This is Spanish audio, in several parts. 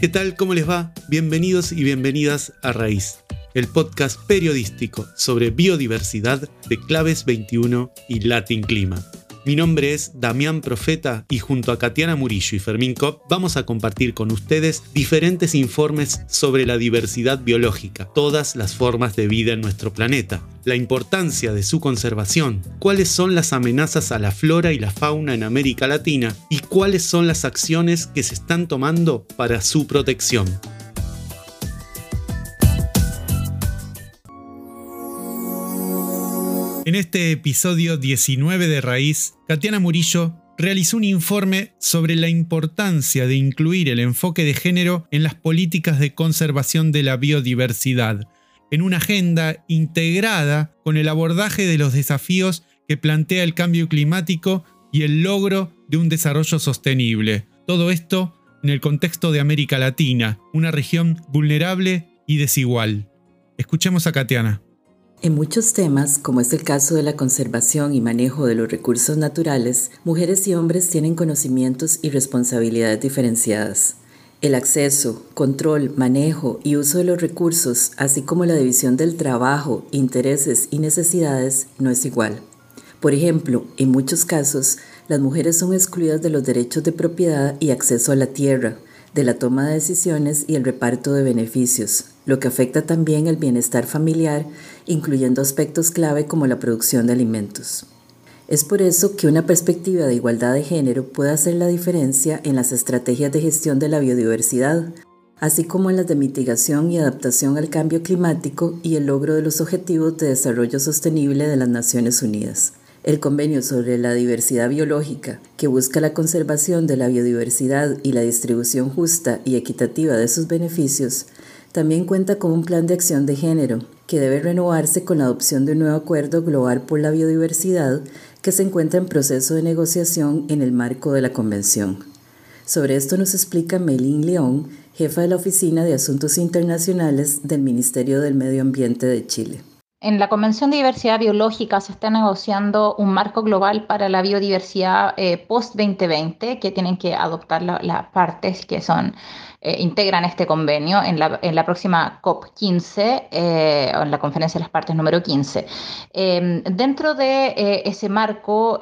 ¿Qué tal? ¿Cómo les va? Bienvenidos y bienvenidas a Raíz, el podcast periodístico sobre biodiversidad de Claves 21 y Latin Clima. Mi nombre es Damián Profeta y junto a Katiana Murillo y Fermín Kopp vamos a compartir con ustedes diferentes informes sobre la diversidad biológica, todas las formas de vida en nuestro planeta, la importancia de su conservación, cuáles son las amenazas a la flora y la fauna en América Latina y cuáles son las acciones que se están tomando para su protección. En este episodio 19 de Raíz, Katiana Murillo realizó un informe sobre la importancia de incluir el enfoque de género en las políticas de conservación de la biodiversidad, en una agenda integrada con el abordaje de los desafíos que plantea el cambio climático y el logro de un desarrollo sostenible. Todo esto en el contexto de América Latina, una región vulnerable y desigual. Escuchemos a Katiana. En muchos temas, como es el caso de la conservación y manejo de los recursos naturales, mujeres y hombres tienen conocimientos y responsabilidades diferenciadas. El acceso, control, manejo y uso de los recursos, así como la división del trabajo, intereses y necesidades, no es igual. Por ejemplo, en muchos casos, las mujeres son excluidas de los derechos de propiedad y acceso a la tierra, de la toma de decisiones y el reparto de beneficios, lo que afecta también el bienestar familiar, incluyendo aspectos clave como la producción de alimentos. Es por eso que una perspectiva de igualdad de género puede hacer la diferencia en las estrategias de gestión de la biodiversidad, así como en las de mitigación y adaptación al cambio climático y el logro de los Objetivos de Desarrollo Sostenible de las Naciones Unidas. El convenio sobre la diversidad biológica, que busca la conservación de la biodiversidad y la distribución justa y equitativa de sus beneficios, también cuenta con un plan de acción de género, que debe renovarse con la adopción de un nuevo acuerdo global por la biodiversidad que se encuentra en proceso de negociación en el marco de la Convención. Sobre esto nos explica Melín León, jefa de la Oficina de Asuntos Internacionales del Ministerio del Medio Ambiente de Chile. En la Convención de Diversidad Biológica se está negociando un marco global para la biodiversidad eh, post-2020 que tienen que adoptar las partes que son eh, integran este convenio en la, en la próxima COP15 eh, o en la conferencia de las partes número 15. Em, dentro de ese marco,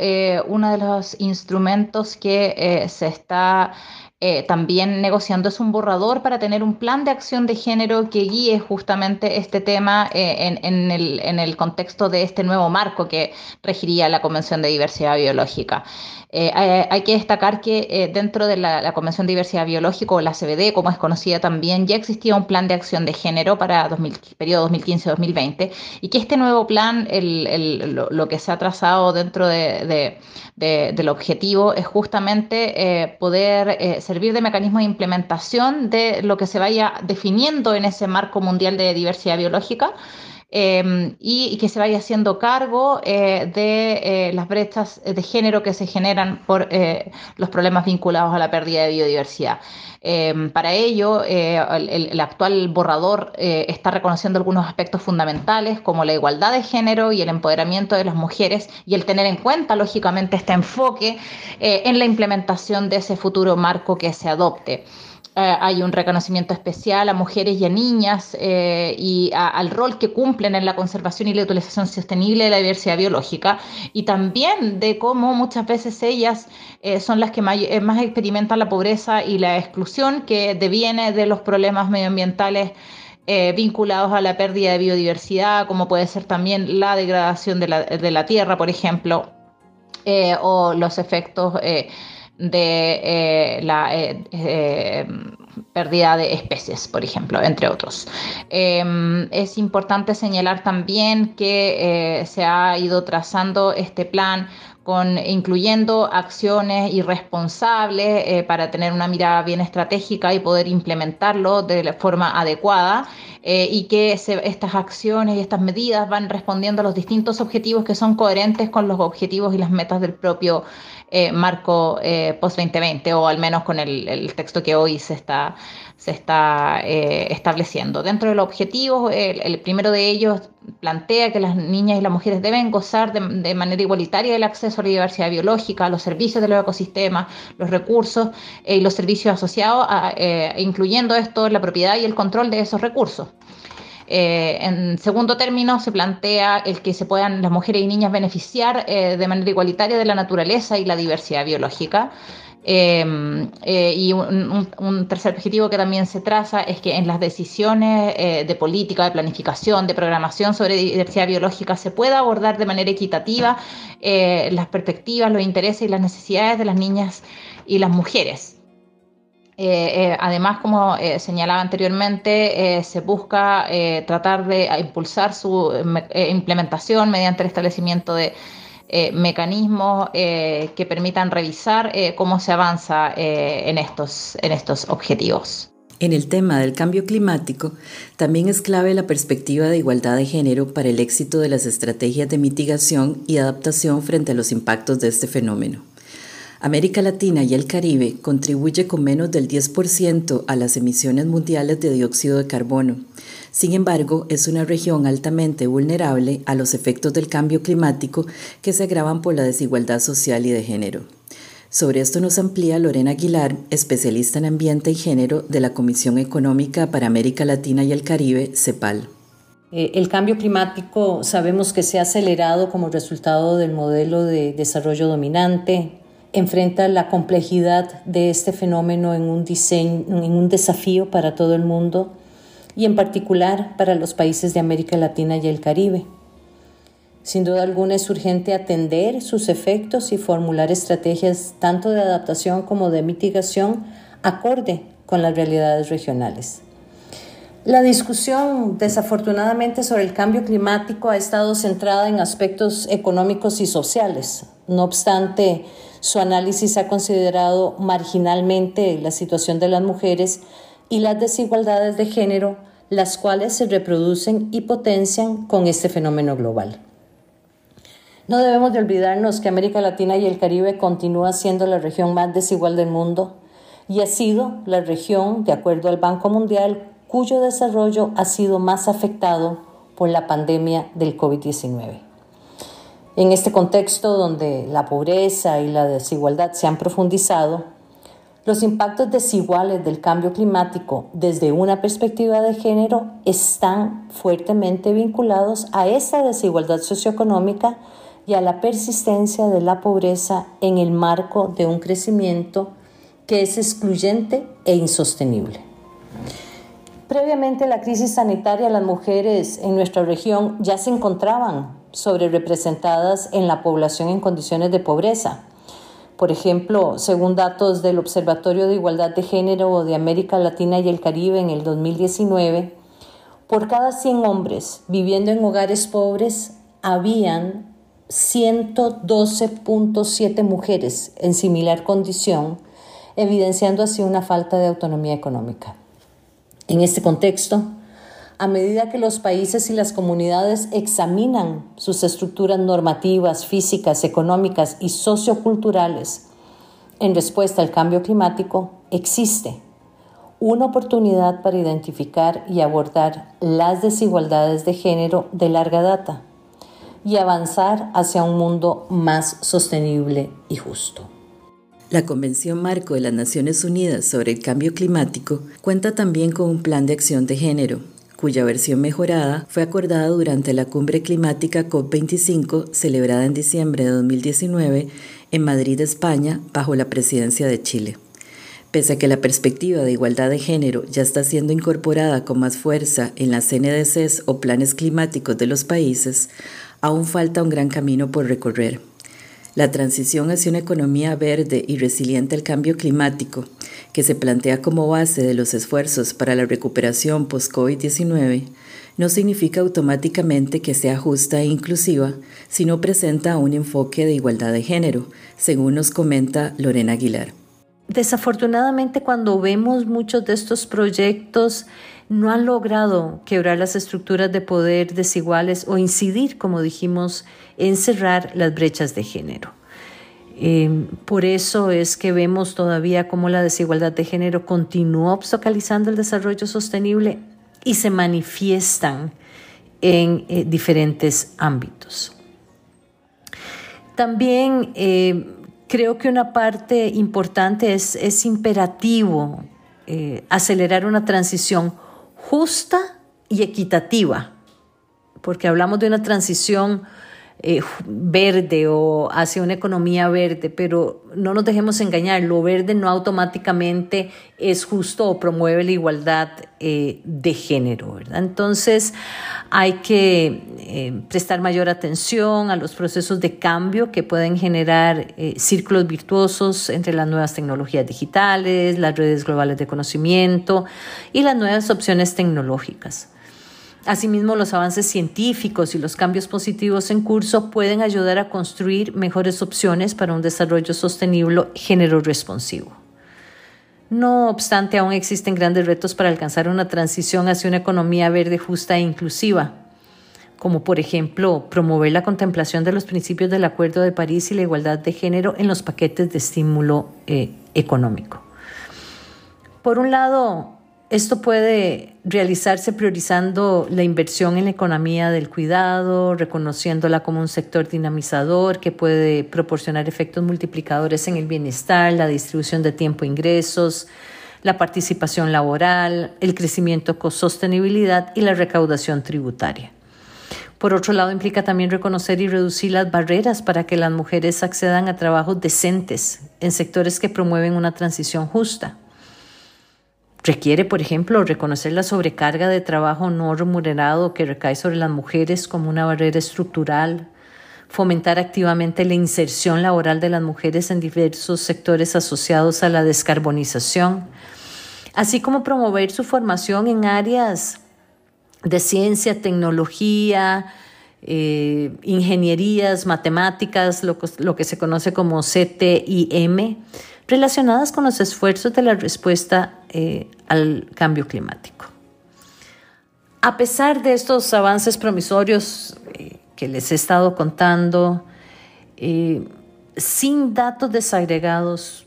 uno de los instrumentos que se está eh, también negociando es un borrador para tener un plan de acción de género que guíe justamente este tema eh, en, el, contexto de este nuevo marco que regiría la Convención de Diversidad Biológica. Eh, hay, que destacar que dentro de la, Convención de Diversidad Biológica, o la CBD, como es conocida también, ya existía un plan de acción de género para el periodo 2015-2020 y que este nuevo plan, lo, que se ha trazado dentro de, del objetivo es justamente poder servir de mecanismo de implementación de lo que se vaya definiendo en ese marco mundial de diversidad biológica. Em, y, que se vaya haciendo cargo eh, de eh, las brechas de género que se generan por eh, los problemas vinculados a la pérdida de biodiversidad. Em, para ello, el, actual borrador está reconociendo algunos aspectos fundamentales como la igualdad de género y el empoderamiento de las mujeres y el tener en cuenta, lógicamente, este enfoque en la implementación de ese futuro marco que se adopte. Eh, hay un reconocimiento especial a mujeres y a niñas eh, y al rol que cumplen en la conservación y la utilización sostenible de la diversidad biológica y también de cómo muchas veces ellas eh, son las que más, experimentan la pobreza y la exclusión que deviene de los problemas medioambientales. vinculados a la pérdida de biodiversidad, como puede ser también la degradación de la, de la tierra, por ejemplo, o los efectos de eh, la eh, eh, pérdida de especies, por ejemplo, entre otros. Em, es importante señalar también que se ha ido trazando este plan con, incluyendo acciones irresponsables para tener una mirada bien estratégica y poder implementarlo de la forma adecuada y que estas acciones y estas medidas van respondiendo a los distintos objetivos que son coherentes con los objetivos y las metas del propio eh, marco eh, post-2020 o al menos con el, texto que hoy se está, se está eh, estableciendo. Dentro de los objetivos, el, primero de ellos plantea que las niñas y las mujeres deben gozar de, manera igualitaria del acceso a la diversidad biológica, a los servicios de los ecosistemas, los recursos y los servicios asociados, incluyendo esto la propiedad y el control de esos recursos. Eh, en segundo término, se plantea el que se puedan las mujeres y niñas beneficiar eh, de manera igualitaria de la naturaleza y la diversidad biológica. Em, eh, y un, tercer objetivo que también se traza es que en las decisiones de política, de planificación, de programación sobre diversidad biológica se pueda abordar de manera equitativa las perspectivas, los intereses y las necesidades de las niñas y las mujeres. Eh, eh, además, como eh, señalaba anteriormente, se busca tratar de impulsar su implementación mediante el establecimiento de mecanismos que permitan revisar cómo se avanza en, estos, en estos objetivos. En el tema del cambio climático, también es clave la perspectiva de igualdad de género para el éxito de las estrategias de mitigación y adaptación frente a los impactos de este fenómeno. América Latina y el Caribe contribuye con menos del 10% a las emisiones mundiales de dióxido de carbono. Sin embargo, es una región altamente vulnerable a los efectos del cambio climático que se agravan por la desigualdad social y de género. Sobre esto nos amplía Lorena Aguilar, especialista en ambiente y género de la Comisión Económica para América Latina y el Caribe, CEPAL. Eh, el cambio climático sabemos que se ha acelerado como resultado del modelo de desarrollo dominante, enfrenta la complejidad de este fenómeno en un, desafío para todo el mundo y en particular para los países de América Latina y el Caribe. Sin duda alguna es urgente atender sus efectos y formular estrategias tanto de adaptación como de mitigación acorde con las realidades regionales. La discusión, desafortunadamente, sobre el cambio climático ha estado centrada en aspectos económicos y sociales. No obstante, su análisis ha considerado marginalmente la situación de las mujeres y las desigualdades de género, las cuales se reproducen y potencian con este fenómeno global. No debemos de olvidarnos que América Latina y el Caribe continúa siendo la región más desigual del mundo y ha sido la región, de acuerdo al Banco Mundial, cuyo desarrollo ha sido más afectado por la pandemia del COVID-19. En este contexto donde la pobreza y la desigualdad se han profundizado, los impactos desiguales del cambio climático desde una perspectiva de género están fuertemente vinculados a esa desigualdad socioeconómica y a la persistencia de la pobreza en el marco de un crecimiento que es excluyente e insostenible. Previamente a la crisis sanitaria, las mujeres en nuestra región ya se encontraban sobre representadas en la población en condiciones de pobreza. Por ejemplo, según datos del Observatorio de Igualdad de Género de América Latina y el Caribe en el 2019, por cada 100 hombres viviendo en hogares pobres, habían 112.7 mujeres en similar condición, evidenciando así una falta de autonomía económica. En este contexto, a medida que los países y las comunidades examinan sus estructuras normativas, físicas, económicas y socioculturales en respuesta al cambio climático, existe una oportunidad para identificar y abordar las desigualdades de género de larga data y avanzar hacia un mundo más sostenible y justo. La Convención Marco de las Naciones Unidas sobre el Cambio Climático cuenta también con un plan de acción de género cuya versión mejorada fue acordada durante la cumbre climática COP25 celebrada en diciembre de 2019 en Madrid, España, bajo la presidencia de Chile. Pese a que la perspectiva de igualdad de género ya está siendo incorporada con más fuerza en las NDCs o planes climáticos de los países, aún falta un gran camino por recorrer. La transición hacia una economía verde y resiliente al cambio climático, que se plantea como base de los esfuerzos para la recuperación post-COVID-19, no significa automáticamente que sea justa e inclusiva, sino presenta un enfoque de igualdad de género, según nos comenta Lorena Aguilar. Desafortunadamente, cuando vemos muchos de estos proyectos, no han logrado quebrar las estructuras de poder desiguales o incidir, como dijimos, en cerrar las brechas de género. Eh, por eso es que vemos todavía cómo la desigualdad de género continúa obstaculizando el desarrollo sostenible y se manifiestan en eh, diferentes ámbitos. También eh, creo que una parte importante es, es imperativo acelerar una transición justa y equitativa, porque hablamos de una transición eh, verde o hacia una economía verde, pero no nos dejemos engañar, lo verde no automáticamente es justo o promueve la igualdad eh, de género. Entonces hay que eh, prestar mayor atención a los procesos de cambio que pueden generar círculos virtuosos entre las nuevas tecnologías digitales, las redes globales de conocimiento y las nuevas opciones tecnológicas. Asimismo, los avances científicos y los cambios positivos en curso pueden ayudar a construir mejores opciones para un desarrollo sostenible género responsivo. No obstante, aún existen grandes retos para alcanzar una transición hacia una economía verde justa e inclusiva, como por ejemplo promover la contemplación de los principios del Acuerdo de París y la igualdad de género en los paquetes de estímulo eh, económico. Por un lado, esto puede realizarse priorizando la inversión en la economía del cuidado, reconociéndola como un sector dinamizador que puede proporcionar efectos multiplicadores en el bienestar, la distribución de tiempo e ingresos, la participación laboral, el crecimiento con sostenibilidad y la recaudación tributaria. Por otro lado, implica también reconocer y reducir las barreras para que las mujeres accedan a trabajos decentes en sectores que promueven una transición justa. Requiere, por ejemplo, reconocer la sobrecarga de trabajo no remunerado que recae sobre las mujeres como una barrera estructural, fomentar activamente la inserción laboral de las mujeres en diversos sectores asociados a la descarbonización, así como promover su formación en áreas de ciencia, tecnología, eh, ingenierías, matemáticas, lo, lo que se conoce como CTIM, relacionadas con los esfuerzos de la respuesta eh, al cambio climático. A pesar de estos avances promisorios eh, que les he estado contando, eh, sin datos desagregados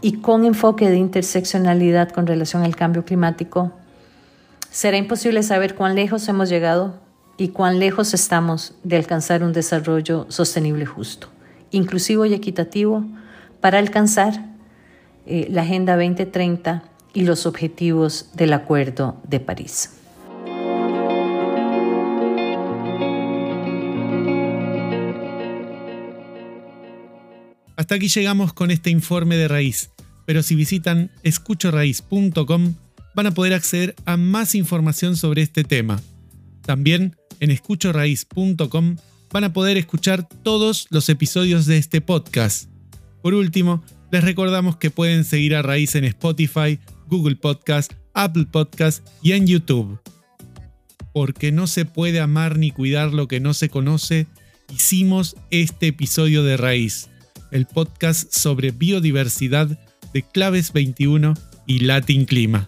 y con enfoque de interseccionalidad con relación al cambio climático, será imposible saber cuán lejos hemos llegado y cuán lejos estamos de alcanzar un desarrollo sostenible justo, inclusivo y equitativo para alcanzar eh, la Agenda 2030 y los objetivos del Acuerdo de París. Hasta aquí llegamos con este informe de raíz, pero si visitan escuchoraíz.com van a poder acceder a más información sobre este tema. También en escuchoraíz.com van a poder escuchar todos los episodios de este podcast por último, les recordamos que pueden seguir a Raíz en Spotify, Google Podcast, Apple Podcast y en YouTube. Porque no se puede amar ni cuidar lo que no se conoce, hicimos este episodio de Raíz, el podcast sobre biodiversidad de Claves 21 y Latin Clima.